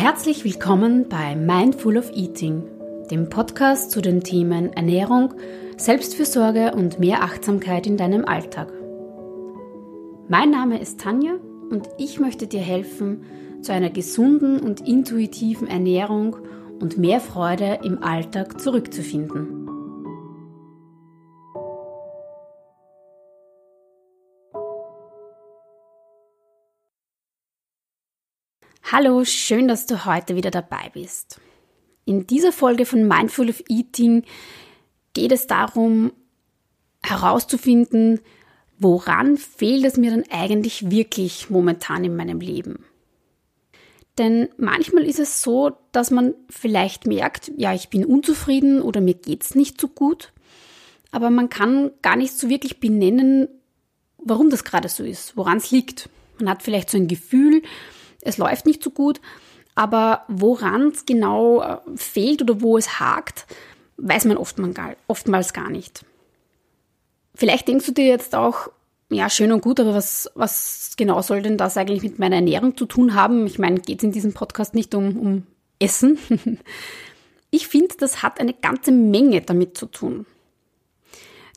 Herzlich willkommen bei Mindful of Eating, dem Podcast zu den Themen Ernährung, Selbstfürsorge und mehr Achtsamkeit in deinem Alltag. Mein Name ist Tanja und ich möchte dir helfen, zu einer gesunden und intuitiven Ernährung und mehr Freude im Alltag zurückzufinden. Hallo, schön, dass du heute wieder dabei bist. In dieser Folge von Mindful of Eating geht es darum, herauszufinden, woran fehlt es mir denn eigentlich wirklich momentan in meinem Leben. Denn manchmal ist es so, dass man vielleicht merkt, ja, ich bin unzufrieden oder mir geht's nicht so gut, aber man kann gar nicht so wirklich benennen, warum das gerade so ist, woran es liegt. Man hat vielleicht so ein Gefühl, es läuft nicht so gut, aber woran es genau äh, fehlt oder wo es hakt, weiß man oftmals gar nicht. Vielleicht denkst du dir jetzt auch, ja, schön und gut, aber was, was genau soll denn das eigentlich mit meiner Ernährung zu tun haben? Ich meine, geht es in diesem Podcast nicht um, um Essen? ich finde, das hat eine ganze Menge damit zu tun.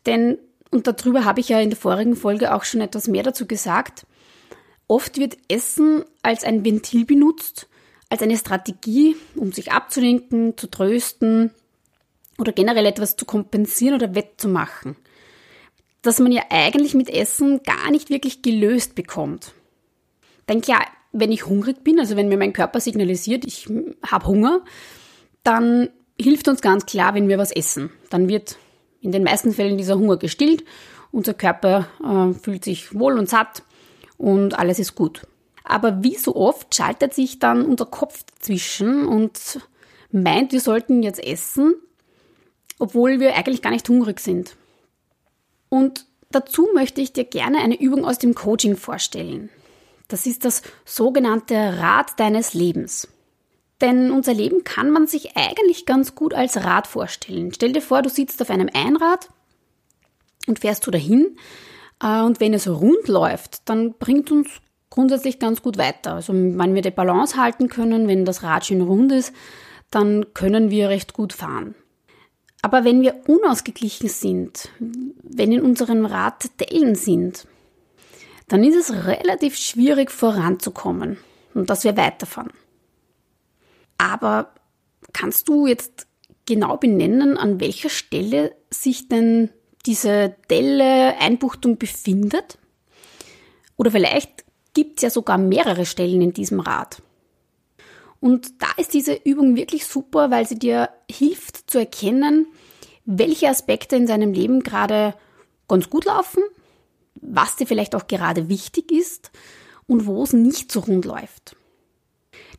Denn, und darüber habe ich ja in der vorigen Folge auch schon etwas mehr dazu gesagt, Oft wird Essen als ein Ventil benutzt, als eine Strategie, um sich abzulenken, zu trösten oder generell etwas zu kompensieren oder wettzumachen. Das man ja eigentlich mit Essen gar nicht wirklich gelöst bekommt. Denn klar, wenn ich hungrig bin, also wenn mir mein Körper signalisiert, ich habe Hunger, dann hilft uns ganz klar, wenn wir was essen. Dann wird in den meisten Fällen dieser Hunger gestillt, unser Körper äh, fühlt sich wohl und satt und alles ist gut. Aber wie so oft schaltet sich dann unser Kopf dazwischen und meint, wir sollten jetzt essen, obwohl wir eigentlich gar nicht hungrig sind. Und dazu möchte ich dir gerne eine Übung aus dem Coaching vorstellen. Das ist das sogenannte Rad deines Lebens. Denn unser Leben kann man sich eigentlich ganz gut als Rad vorstellen. Stell dir vor, du sitzt auf einem Einrad und fährst du dahin und wenn es rund läuft, dann bringt uns grundsätzlich ganz gut weiter. Also wenn wir die Balance halten können, wenn das Rad schön rund ist, dann können wir recht gut fahren. Aber wenn wir unausgeglichen sind, wenn in unserem Rad Dellen sind, dann ist es relativ schwierig voranzukommen und dass wir weiterfahren. Aber kannst du jetzt genau benennen, an welcher Stelle sich denn diese Delle Einbuchtung befindet. Oder vielleicht gibt es ja sogar mehrere Stellen in diesem Rad. Und da ist diese Übung wirklich super, weil sie dir hilft zu erkennen, welche Aspekte in deinem Leben gerade ganz gut laufen, was dir vielleicht auch gerade wichtig ist und wo es nicht so rund läuft.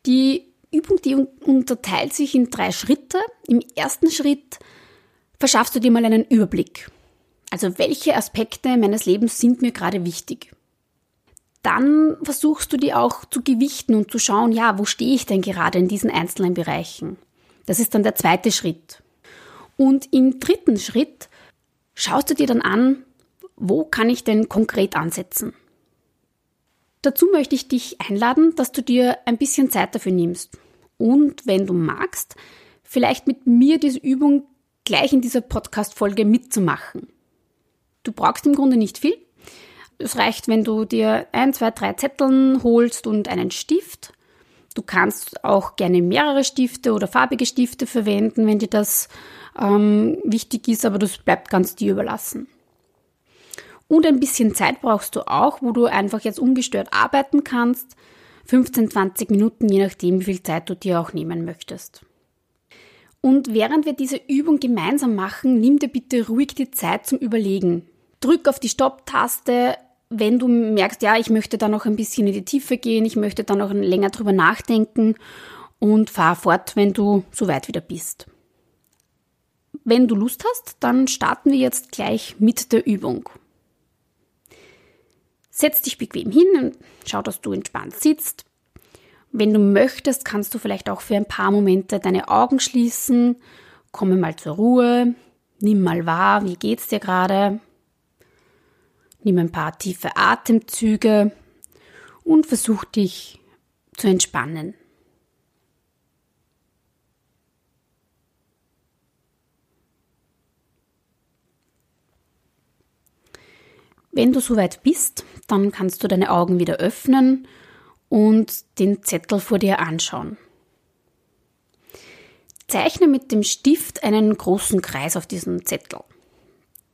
Die Übung, die unterteilt sich in drei Schritte. Im ersten Schritt verschaffst du dir mal einen Überblick. Also welche Aspekte meines Lebens sind mir gerade wichtig? Dann versuchst du die auch zu gewichten und zu schauen, ja, wo stehe ich denn gerade in diesen einzelnen Bereichen? Das ist dann der zweite Schritt. Und im dritten Schritt schaust du dir dann an, wo kann ich denn konkret ansetzen? Dazu möchte ich dich einladen, dass du dir ein bisschen Zeit dafür nimmst. Und wenn du magst, vielleicht mit mir diese Übung gleich in dieser Podcast-Folge mitzumachen. Du brauchst im Grunde nicht viel. Es reicht, wenn du dir ein, zwei, drei Zetteln holst und einen Stift. Du kannst auch gerne mehrere Stifte oder farbige Stifte verwenden, wenn dir das ähm, wichtig ist, aber das bleibt ganz dir überlassen. Und ein bisschen Zeit brauchst du auch, wo du einfach jetzt ungestört arbeiten kannst. 15, 20 Minuten, je nachdem, wie viel Zeit du dir auch nehmen möchtest. Und während wir diese Übung gemeinsam machen, nimm dir bitte ruhig die Zeit zum Überlegen. Drück auf die Stopp-Taste, wenn du merkst, ja, ich möchte da noch ein bisschen in die Tiefe gehen, ich möchte da noch länger drüber nachdenken und fahr fort, wenn du soweit wieder bist. Wenn du Lust hast, dann starten wir jetzt gleich mit der Übung. Setz dich bequem hin und schau, dass du entspannt sitzt. Wenn du möchtest, kannst du vielleicht auch für ein paar Momente deine Augen schließen, komme mal zur Ruhe, nimm mal wahr, wie geht's dir gerade, nimm ein paar tiefe Atemzüge und versuch dich zu entspannen. Wenn du soweit bist, dann kannst du deine Augen wieder öffnen und den Zettel vor dir anschauen. Zeichne mit dem Stift einen großen Kreis auf diesem Zettel.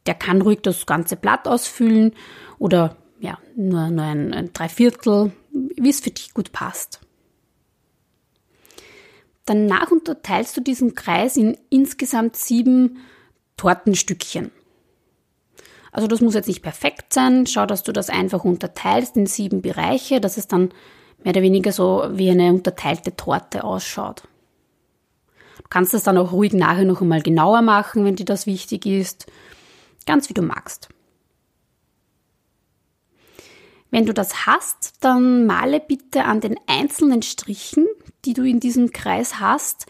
Der kann ruhig das ganze Blatt ausfüllen oder ja, nur, nur ein, ein Dreiviertel, wie es für dich gut passt. Danach unterteilst du diesen Kreis in insgesamt sieben Tortenstückchen. Also das muss jetzt nicht perfekt sein. Schau, dass du das einfach unterteilst in sieben Bereiche, dass es dann mehr oder weniger so wie eine unterteilte Torte ausschaut. Du kannst das dann auch ruhig nachher noch einmal genauer machen, wenn dir das wichtig ist. Ganz wie du magst. Wenn du das hast, dann male bitte an den einzelnen Strichen, die du in diesem Kreis hast,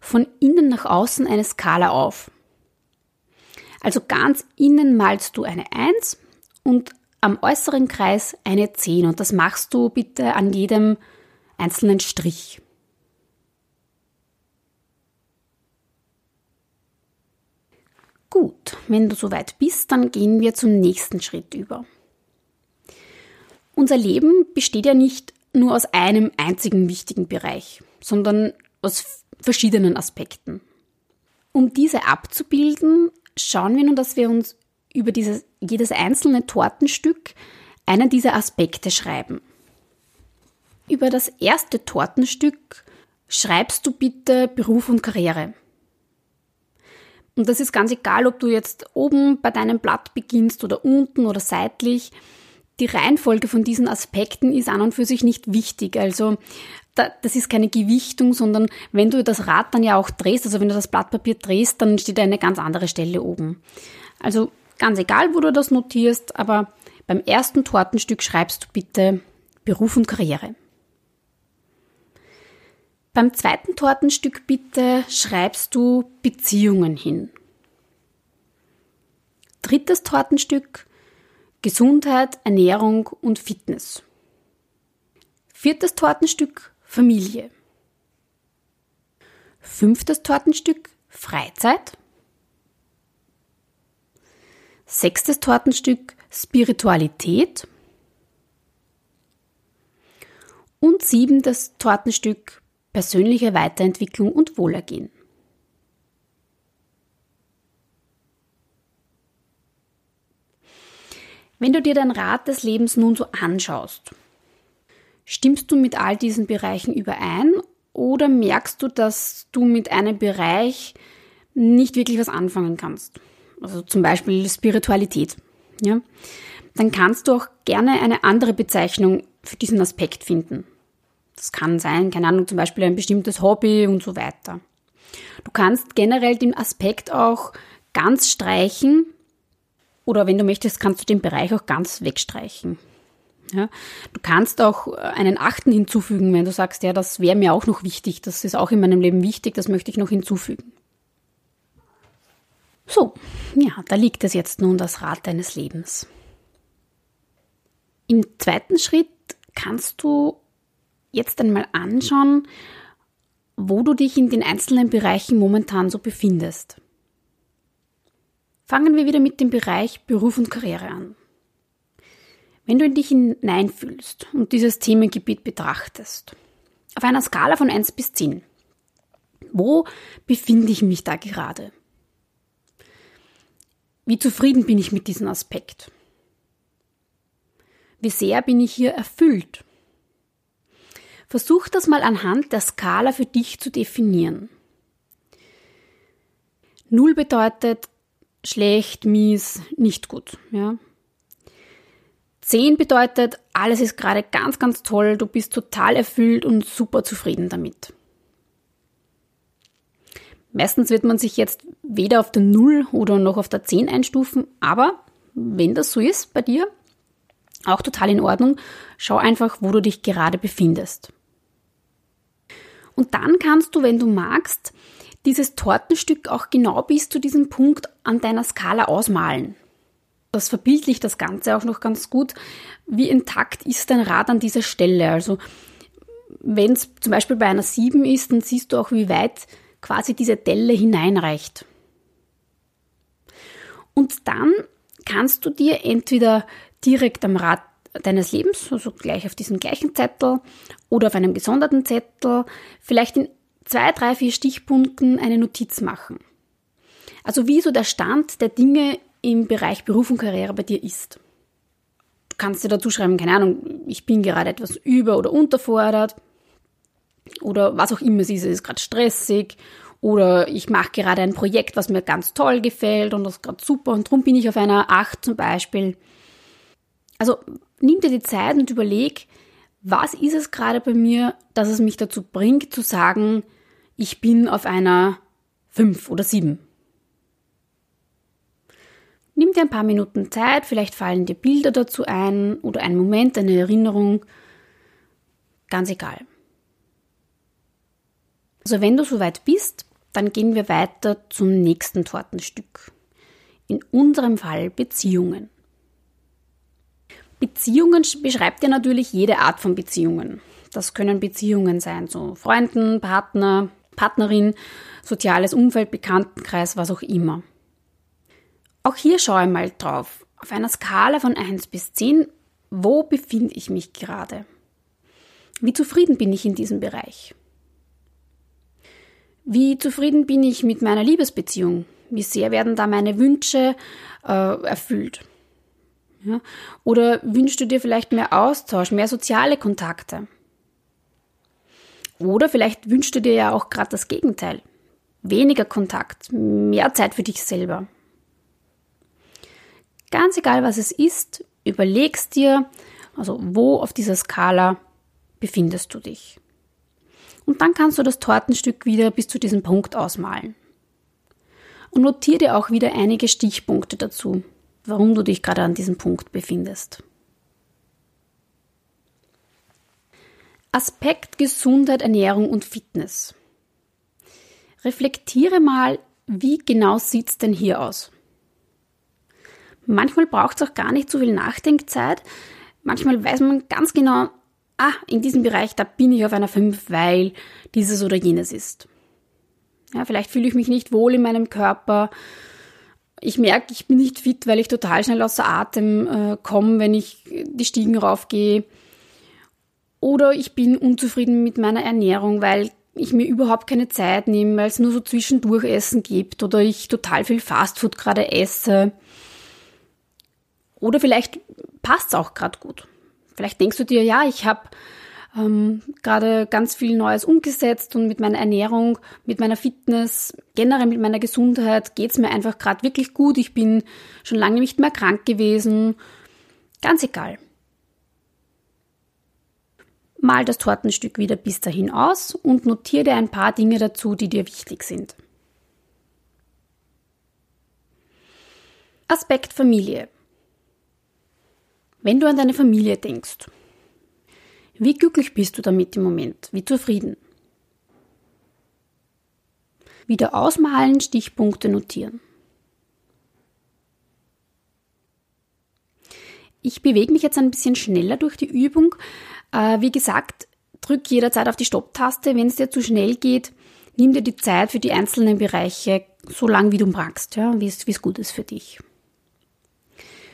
von innen nach außen eine Skala auf. Also ganz innen malst du eine 1 und am äußeren Kreis eine 10 und das machst du bitte an jedem einzelnen Strich. Gut, wenn du soweit bist, dann gehen wir zum nächsten Schritt über. Unser Leben besteht ja nicht nur aus einem einzigen wichtigen Bereich, sondern aus verschiedenen Aspekten. Um diese abzubilden, schauen wir nun, dass wir uns über dieses, jedes einzelne Tortenstück einen dieser Aspekte schreiben. Über das erste Tortenstück schreibst du bitte Beruf und Karriere. Und das ist ganz egal, ob du jetzt oben bei deinem Blatt beginnst oder unten oder seitlich. Die Reihenfolge von diesen Aspekten ist an und für sich nicht wichtig. Also das ist keine Gewichtung, sondern wenn du das Rad dann ja auch drehst, also wenn du das Blatt Papier drehst, dann steht eine ganz andere Stelle oben. Also ganz egal, wo du das notierst, aber beim ersten Tortenstück schreibst du bitte Beruf und Karriere. Beim zweiten Tortenstück bitte schreibst du Beziehungen hin. Drittes Tortenstück Gesundheit, Ernährung und Fitness. Viertes Tortenstück Familie. Fünftes Tortenstück Freizeit. Sechstes Tortenstück Spiritualität. Und siebentes Tortenstück persönliche Weiterentwicklung und Wohlergehen. Wenn du dir dein Rad des Lebens nun so anschaust, Stimmst du mit all diesen Bereichen überein oder merkst du, dass du mit einem Bereich nicht wirklich was anfangen kannst? Also zum Beispiel Spiritualität. Ja? Dann kannst du auch gerne eine andere Bezeichnung für diesen Aspekt finden. Das kann sein, keine Ahnung, zum Beispiel ein bestimmtes Hobby und so weiter. Du kannst generell den Aspekt auch ganz streichen oder wenn du möchtest, kannst du den Bereich auch ganz wegstreichen. Ja, du kannst auch äh, einen achten hinzufügen, wenn du sagst, ja, das wäre mir auch noch wichtig, das ist auch in meinem Leben wichtig, das möchte ich noch hinzufügen. So, ja, da liegt es jetzt nun das Rad deines Lebens. Im zweiten Schritt kannst du jetzt einmal anschauen, wo du dich in den einzelnen Bereichen momentan so befindest. Fangen wir wieder mit dem Bereich Beruf und Karriere an. Wenn du in dich hineinfühlst und dieses Themengebiet betrachtest, auf einer Skala von 1 bis 10, wo befinde ich mich da gerade? Wie zufrieden bin ich mit diesem Aspekt? Wie sehr bin ich hier erfüllt? Versuch das mal anhand der Skala für dich zu definieren. Null bedeutet schlecht, mies, nicht gut. Ja? 10 bedeutet, alles ist gerade ganz, ganz toll, du bist total erfüllt und super zufrieden damit. Meistens wird man sich jetzt weder auf der 0 oder noch auf der 10 einstufen, aber wenn das so ist bei dir, auch total in Ordnung, schau einfach, wo du dich gerade befindest. Und dann kannst du, wenn du magst, dieses Tortenstück auch genau bis zu diesem Punkt an deiner Skala ausmalen das verbildlicht das Ganze auch noch ganz gut. Wie intakt ist dein Rad an dieser Stelle? Also, wenn es zum Beispiel bei einer 7 ist, dann siehst du auch, wie weit quasi diese Delle hineinreicht. Und dann kannst du dir entweder direkt am Rad deines Lebens, also gleich auf diesem gleichen Zettel oder auf einem gesonderten Zettel, vielleicht in zwei, drei, vier Stichpunkten eine Notiz machen. Also wie so der Stand der Dinge im Bereich Beruf und Karriere bei dir ist. Du kannst dir dazu schreiben, keine Ahnung, ich bin gerade etwas über- oder unterfordert oder was auch immer es ist, es ist gerade stressig oder ich mache gerade ein Projekt, was mir ganz toll gefällt und das ist gerade super und darum bin ich auf einer 8 zum Beispiel. Also nimm dir die Zeit und überleg, was ist es gerade bei mir, dass es mich dazu bringt zu sagen, ich bin auf einer 5 oder 7. Nimm dir ein paar Minuten Zeit, vielleicht fallen dir Bilder dazu ein oder ein Moment, eine Erinnerung. Ganz egal. Also wenn du soweit bist, dann gehen wir weiter zum nächsten Tortenstück. In unserem Fall Beziehungen. Beziehungen beschreibt ja natürlich jede Art von Beziehungen. Das können Beziehungen sein zu Freunden, Partner, Partnerin, soziales Umfeld, Bekanntenkreis, was auch immer. Auch hier schaue ich mal drauf. Auf einer Skala von 1 bis 10, wo befinde ich mich gerade? Wie zufrieden bin ich in diesem Bereich? Wie zufrieden bin ich mit meiner Liebesbeziehung? Wie sehr werden da meine Wünsche äh, erfüllt? Ja? Oder wünschst du dir vielleicht mehr Austausch, mehr soziale Kontakte? Oder vielleicht wünschst du dir ja auch gerade das Gegenteil. Weniger Kontakt, mehr Zeit für dich selber. Ganz egal, was es ist, überlegst dir, also wo auf dieser Skala befindest du dich. Und dann kannst du das Tortenstück wieder bis zu diesem Punkt ausmalen. Und notiere dir auch wieder einige Stichpunkte dazu, warum du dich gerade an diesem Punkt befindest. Aspekt Gesundheit, Ernährung und Fitness. Reflektiere mal, wie genau sieht es denn hier aus? Manchmal braucht es auch gar nicht so viel Nachdenkzeit. Manchmal weiß man ganz genau, ah, in diesem Bereich, da bin ich auf einer 5, weil dieses oder jenes ist. Ja, vielleicht fühle ich mich nicht wohl in meinem Körper. Ich merke, ich bin nicht fit, weil ich total schnell außer Atem äh, komme, wenn ich die Stiegen raufgehe. Oder ich bin unzufrieden mit meiner Ernährung, weil ich mir überhaupt keine Zeit nehme, weil es nur so zwischendurch Essen gibt oder ich total viel Fastfood gerade esse. Oder vielleicht passt es auch gerade gut. Vielleicht denkst du dir, ja, ich habe ähm, gerade ganz viel Neues umgesetzt und mit meiner Ernährung, mit meiner Fitness, generell mit meiner Gesundheit geht es mir einfach gerade wirklich gut. Ich bin schon lange nicht mehr krank gewesen. Ganz egal. Mal das Tortenstück wieder bis dahin aus und notiere dir ein paar Dinge dazu, die dir wichtig sind. Aspekt Familie. Wenn du an deine Familie denkst, wie glücklich bist du damit im Moment? Wie zufrieden? Wieder ausmalen, Stichpunkte notieren. Ich bewege mich jetzt ein bisschen schneller durch die Übung. Äh, wie gesagt, drück jederzeit auf die Stopptaste. Wenn es dir zu schnell geht, nimm dir die Zeit für die einzelnen Bereiche so lang wie du magst, ja, wie es gut ist für dich.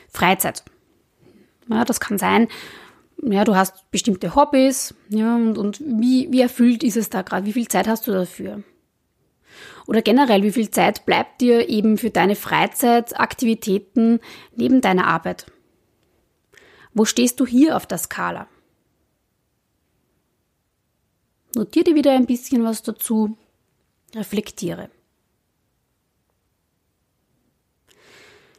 Freizeit. Ja, das kann sein, ja, du hast bestimmte Hobbys, ja, und, und wie, wie erfüllt ist es da gerade? Wie viel Zeit hast du dafür? Oder generell, wie viel Zeit bleibt dir eben für deine Freizeitaktivitäten neben deiner Arbeit? Wo stehst du hier auf der Skala? Notiere dir wieder ein bisschen was dazu, reflektiere.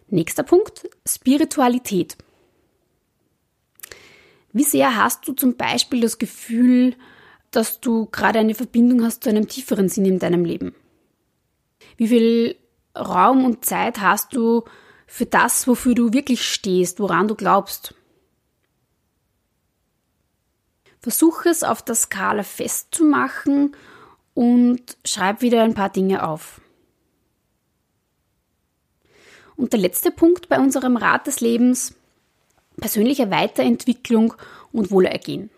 Nächster Punkt, Spiritualität. Wie sehr hast du zum Beispiel das Gefühl, dass du gerade eine Verbindung hast zu einem tieferen Sinn in deinem Leben? Wie viel Raum und Zeit hast du für das, wofür du wirklich stehst, woran du glaubst? Versuche es auf der Skala festzumachen und schreib wieder ein paar Dinge auf. Und der letzte Punkt bei unserem Rat des Lebens, persönliche Weiterentwicklung und Wohlergehen.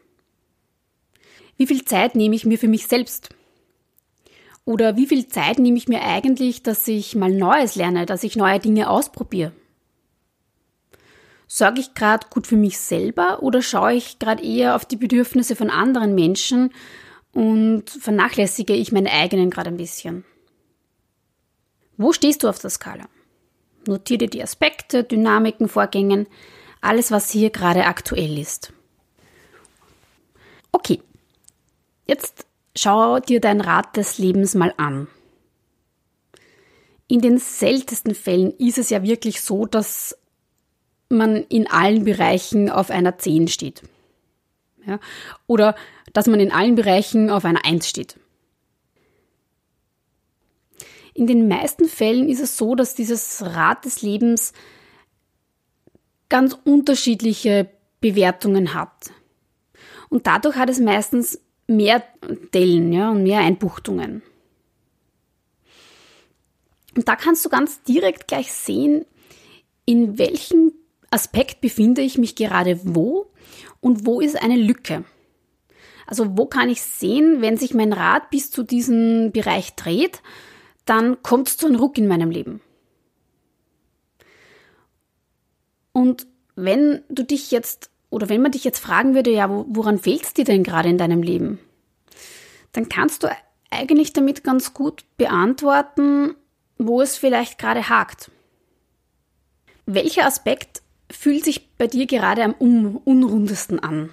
Wie viel Zeit nehme ich mir für mich selbst? Oder wie viel Zeit nehme ich mir eigentlich, dass ich mal Neues lerne, dass ich neue Dinge ausprobiere? Sorge ich gerade gut für mich selber oder schaue ich gerade eher auf die Bedürfnisse von anderen Menschen und vernachlässige ich meine eigenen gerade ein bisschen? Wo stehst du auf der Skala? Notiere dir die Aspekte, Dynamiken, Vorgängen, alles, was hier gerade aktuell ist. Okay, jetzt schau dir dein Rad des Lebens mal an. In den seltensten Fällen ist es ja wirklich so, dass man in allen Bereichen auf einer 10 steht. Ja? Oder dass man in allen Bereichen auf einer 1 steht. In den meisten Fällen ist es so, dass dieses Rad des Lebens ganz unterschiedliche Bewertungen hat. Und dadurch hat es meistens mehr Dellen ja, und mehr Einbuchtungen. Und da kannst du ganz direkt gleich sehen, in welchem Aspekt befinde ich mich gerade wo und wo ist eine Lücke. Also wo kann ich sehen, wenn sich mein Rad bis zu diesem Bereich dreht, dann kommt es zu einem Ruck in meinem Leben. Und wenn du dich jetzt, oder wenn man dich jetzt fragen würde, ja, woran fehlt es dir denn gerade in deinem Leben? Dann kannst du eigentlich damit ganz gut beantworten, wo es vielleicht gerade hakt. Welcher Aspekt fühlt sich bei dir gerade am unrundesten an?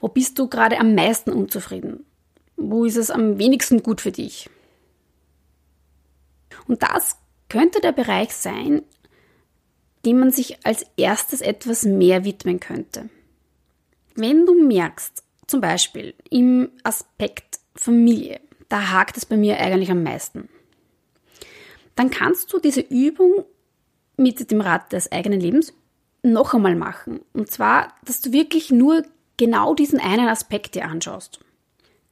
Wo bist du gerade am meisten unzufrieden? Wo ist es am wenigsten gut für dich? Und das könnte der Bereich sein, dem man sich als erstes etwas mehr widmen könnte. Wenn du merkst, zum Beispiel im Aspekt Familie, da hakt es bei mir eigentlich am meisten, dann kannst du diese Übung mit dem Rat des eigenen Lebens noch einmal machen. Und zwar, dass du wirklich nur genau diesen einen Aspekt dir anschaust.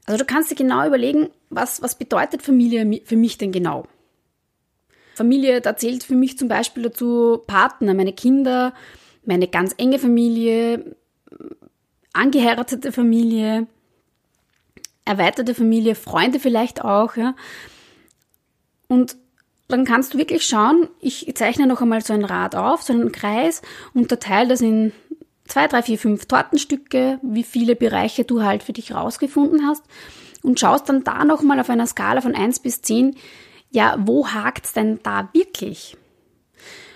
Also du kannst dir genau überlegen, was, was bedeutet Familie für mich denn genau? Familie, da zählt für mich zum Beispiel dazu Partner, meine Kinder, meine ganz enge Familie, angeheiratete Familie, erweiterte Familie, Freunde vielleicht auch, ja. Und dann kannst du wirklich schauen, ich zeichne noch einmal so ein Rad auf, so einen Kreis, unterteile das in zwei, drei, vier, fünf Tortenstücke, wie viele Bereiche du halt für dich rausgefunden hast und schaust dann da nochmal auf einer Skala von eins bis zehn, ja, wo hakt's denn da wirklich?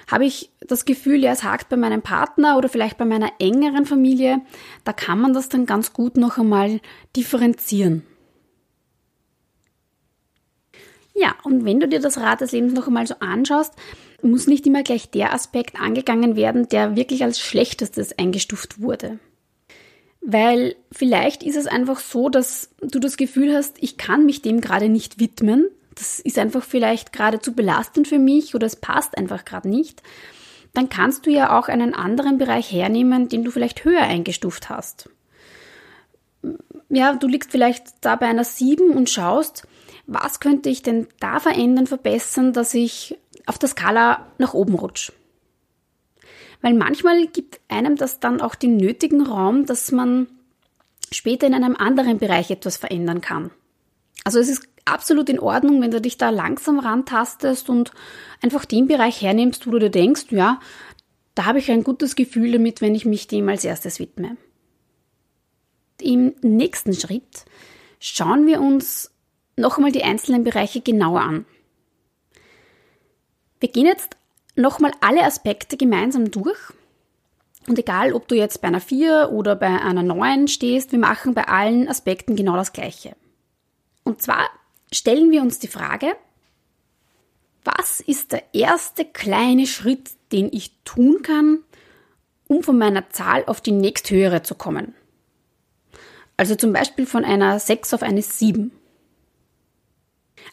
Habe ich das Gefühl, ja, es hakt bei meinem Partner oder vielleicht bei meiner engeren Familie, da kann man das dann ganz gut noch einmal differenzieren. Ja, und wenn du dir das Rad des Lebens noch einmal so anschaust, muss nicht immer gleich der Aspekt angegangen werden, der wirklich als schlechtestes eingestuft wurde. Weil vielleicht ist es einfach so, dass du das Gefühl hast, ich kann mich dem gerade nicht widmen. Das ist einfach vielleicht gerade zu belastend für mich oder es passt einfach gerade nicht. Dann kannst du ja auch einen anderen Bereich hernehmen, den du vielleicht höher eingestuft hast. Ja, du liegst vielleicht da bei einer 7 und schaust, was könnte ich denn da verändern, verbessern, dass ich auf der Skala nach oben rutsche. Weil manchmal gibt einem das dann auch den nötigen Raum, dass man später in einem anderen Bereich etwas verändern kann. Also es ist absolut in Ordnung, wenn du dich da langsam rantastest und einfach den Bereich hernimmst, wo du dir denkst, ja, da habe ich ein gutes Gefühl damit, wenn ich mich dem als erstes widme. Im nächsten Schritt schauen wir uns noch einmal die einzelnen Bereiche genauer an. Wir gehen jetzt nochmal alle Aspekte gemeinsam durch. Und egal, ob du jetzt bei einer 4 oder bei einer 9 stehst, wir machen bei allen Aspekten genau das Gleiche. Und zwar stellen wir uns die Frage, was ist der erste kleine Schritt, den ich tun kann, um von meiner Zahl auf die nächsthöhere zu kommen? Also zum Beispiel von einer 6 auf eine 7.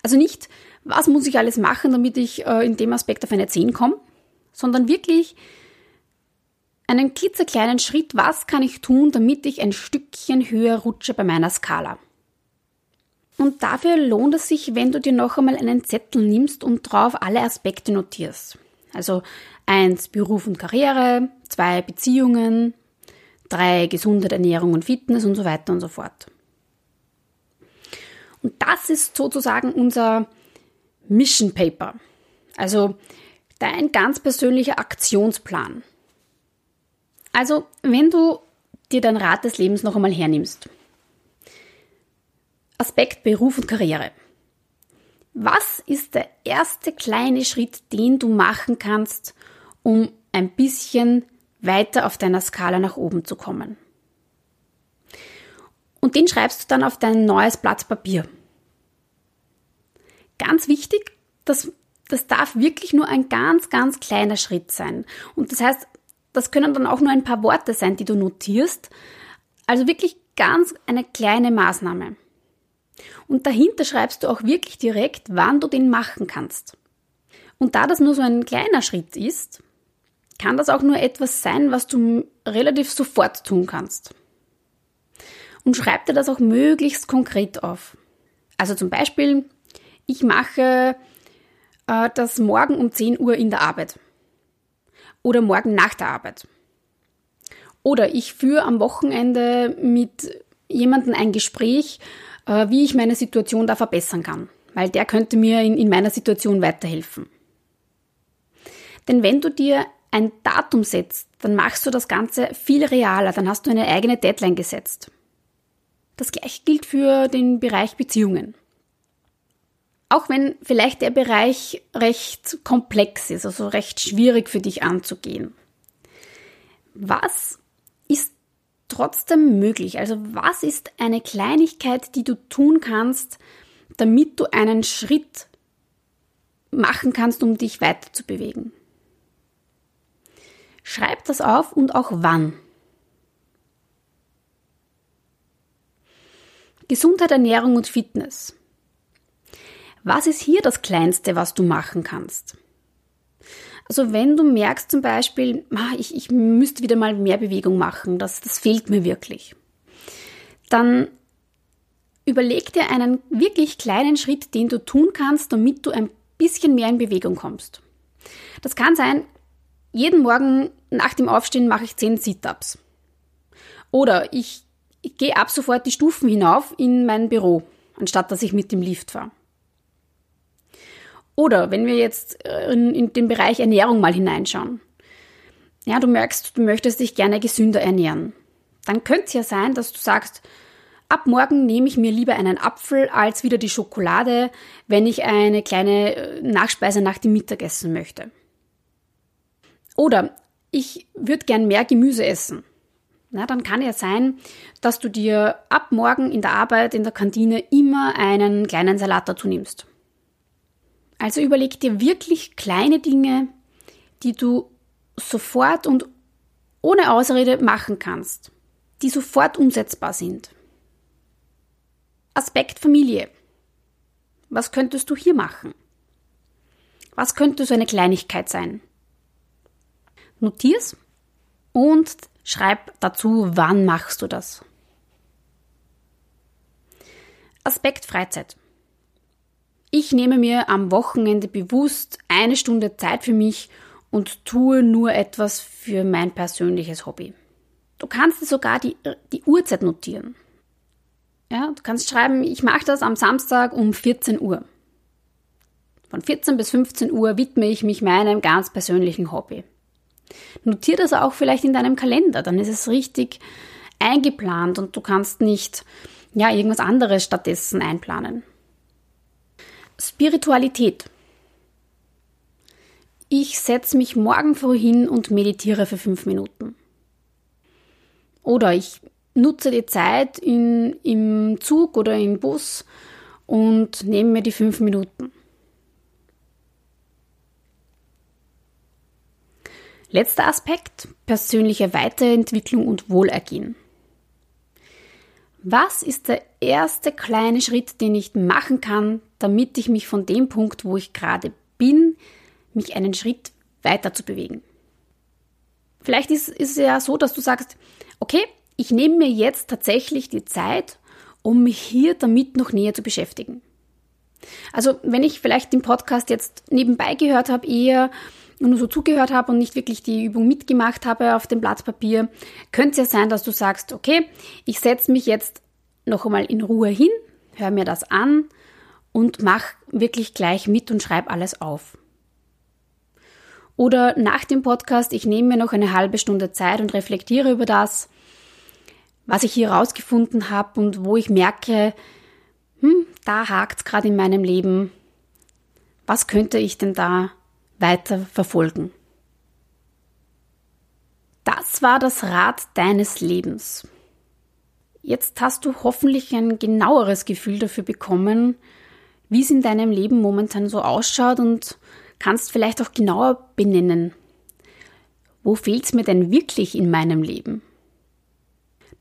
Also nicht, was muss ich alles machen, damit ich äh, in dem Aspekt auf eine 10 komme, sondern wirklich einen klitzekleinen Schritt, was kann ich tun, damit ich ein Stückchen höher rutsche bei meiner Skala. Und dafür lohnt es sich, wenn du dir noch einmal einen Zettel nimmst und drauf alle Aspekte notierst. Also eins Beruf und Karriere, zwei Beziehungen, drei Gesundheit, Ernährung und Fitness und so weiter und so fort. Und das ist sozusagen unser Mission Paper. Also dein ganz persönlicher Aktionsplan. Also, wenn du dir dein Rad des Lebens noch einmal hernimmst. Aspekt Beruf und Karriere. Was ist der erste kleine Schritt, den du machen kannst, um ein bisschen weiter auf deiner Skala nach oben zu kommen? Und den schreibst du dann auf dein neues Blatt Papier. Ganz wichtig, das, das darf wirklich nur ein ganz, ganz kleiner Schritt sein. Und das heißt, das können dann auch nur ein paar Worte sein, die du notierst. Also wirklich ganz eine kleine Maßnahme. Und dahinter schreibst du auch wirklich direkt, wann du den machen kannst. Und da das nur so ein kleiner Schritt ist, kann das auch nur etwas sein, was du relativ sofort tun kannst. Und schreib dir das auch möglichst konkret auf. Also zum Beispiel, ich mache äh, das morgen um 10 Uhr in der Arbeit. Oder morgen nach der Arbeit. Oder ich führe am Wochenende mit jemandem ein Gespräch, äh, wie ich meine Situation da verbessern kann. Weil der könnte mir in, in meiner Situation weiterhelfen. Denn wenn du dir ein Datum setzt, dann machst du das Ganze viel realer, dann hast du eine eigene Deadline gesetzt. Das gleiche gilt für den Bereich Beziehungen. Auch wenn vielleicht der Bereich recht komplex ist, also recht schwierig für dich anzugehen. Was trotzdem möglich? Also was ist eine Kleinigkeit, die du tun kannst, damit du einen Schritt machen kannst, um dich weiter zu bewegen? Schreib das auf und auch wann. Gesundheit, Ernährung und Fitness. Was ist hier das Kleinste, was du machen kannst? Also wenn du merkst zum Beispiel, ah, ich, ich müsste wieder mal mehr Bewegung machen, das, das fehlt mir wirklich, dann überleg dir einen wirklich kleinen Schritt, den du tun kannst, damit du ein bisschen mehr in Bewegung kommst. Das kann sein, jeden Morgen nach dem Aufstehen mache ich 10 Sit-ups. Oder ich, ich gehe ab sofort die Stufen hinauf in mein Büro, anstatt dass ich mit dem Lift fahre. Oder wenn wir jetzt äh, in, in den Bereich Ernährung mal hineinschauen. Ja, du merkst, du möchtest dich gerne gesünder ernähren. Dann könnte es ja sein, dass du sagst, ab morgen nehme ich mir lieber einen Apfel als wieder die Schokolade, wenn ich eine kleine äh, Nachspeise nach dem Mittagessen möchte. Oder ich würde gern mehr Gemüse essen. Na, dann kann ja sein, dass du dir ab morgen in der Arbeit, in der Kantine immer einen kleinen Salat dazu nimmst. Also überleg dir wirklich kleine Dinge, die du sofort und ohne Ausrede machen kannst, die sofort umsetzbar sind. Aspekt Familie. Was könntest du hier machen? Was könnte so eine Kleinigkeit sein? Notier's und schreib dazu, wann machst du das. Aspekt Freizeit. Ich nehme mir am Wochenende bewusst eine Stunde Zeit für mich und tue nur etwas für mein persönliches Hobby. Du kannst sogar die, die Uhrzeit notieren. Ja, du kannst schreiben, ich mache das am Samstag um 14 Uhr. Von 14 bis 15 Uhr widme ich mich meinem ganz persönlichen Hobby. Notier das auch vielleicht in deinem Kalender, dann ist es richtig eingeplant und du kannst nicht ja irgendwas anderes stattdessen einplanen. Spiritualität. Ich setze mich morgen früh hin und meditiere für fünf Minuten. Oder ich nutze die Zeit in, im Zug oder im Bus und nehme mir die fünf Minuten. Letzter Aspekt, persönliche Weiterentwicklung und Wohlergehen. Was ist der erste kleine Schritt, den ich machen kann, damit ich mich von dem Punkt, wo ich gerade bin, mich einen Schritt weiter zu bewegen? Vielleicht ist, ist es ja so, dass du sagst, okay, ich nehme mir jetzt tatsächlich die Zeit, um mich hier damit noch näher zu beschäftigen. Also wenn ich vielleicht den Podcast jetzt nebenbei gehört habe, eher nur so zugehört habe und nicht wirklich die Übung mitgemacht habe auf dem Blatt Papier, könnte es ja sein, dass du sagst, okay, ich setze mich jetzt noch einmal in Ruhe hin, höre mir das an und mach wirklich gleich mit und schreib alles auf. Oder nach dem Podcast, ich nehme mir noch eine halbe Stunde Zeit und reflektiere über das, was ich hier rausgefunden habe und wo ich merke, hm, da hakt es gerade in meinem Leben. Was könnte ich denn da weiter verfolgen? Das war das Rad deines Lebens. Jetzt hast du hoffentlich ein genaueres Gefühl dafür bekommen, wie es in deinem Leben momentan so ausschaut und kannst vielleicht auch genauer benennen. Wo fehlt es mir denn wirklich in meinem Leben?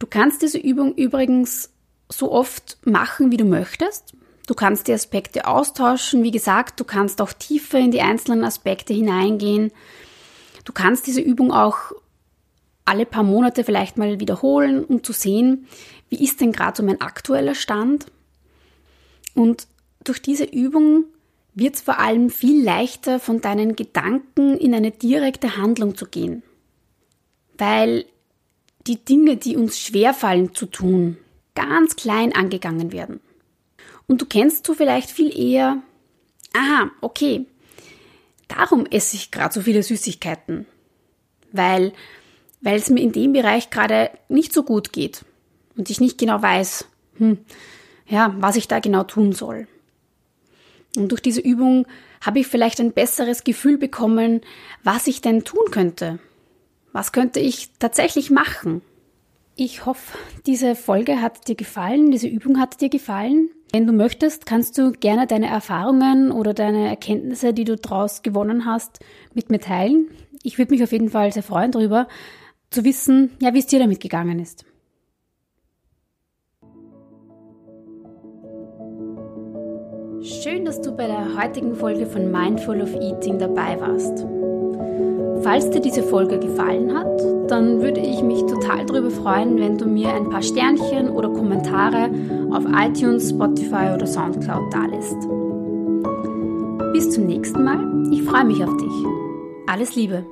Du kannst diese Übung übrigens so oft machen, wie du möchtest. Du kannst die Aspekte austauschen. Wie gesagt, du kannst auch tiefer in die einzelnen Aspekte hineingehen. Du kannst diese Übung auch alle paar Monate vielleicht mal wiederholen, um zu sehen, wie ist denn gerade so mein aktueller Stand. Und durch diese Übung wird es vor allem viel leichter, von deinen Gedanken in eine direkte Handlung zu gehen. Weil die Dinge, die uns schwerfallen zu tun, ganz klein angegangen werden. Und du kennst du vielleicht viel eher, aha, okay, darum esse ich gerade so viele Süßigkeiten. Weil weil es mir in dem Bereich gerade nicht so gut geht und ich nicht genau weiß, hm, ja, was ich da genau tun soll. Und durch diese Übung habe ich vielleicht ein besseres Gefühl bekommen, was ich denn tun könnte. Was könnte ich tatsächlich machen? Ich hoffe, diese Folge hat dir gefallen, diese Übung hat dir gefallen. Wenn du möchtest, kannst du gerne deine Erfahrungen oder deine Erkenntnisse, die du daraus gewonnen hast, mit mir teilen. Ich würde mich auf jeden Fall sehr freuen darüber, zu wissen, ja, wie es dir damit gegangen ist. Schön, dass du bei der heutigen Folge von Mindful of Eating dabei warst. Falls dir diese Folge gefallen hat, dann würde ich mich total darüber freuen, wenn du mir ein paar Sternchen oder Kommentare auf iTunes, Spotify oder Soundcloud dalässt. Bis zum nächsten Mal. Ich freue mich auf dich. Alles Liebe.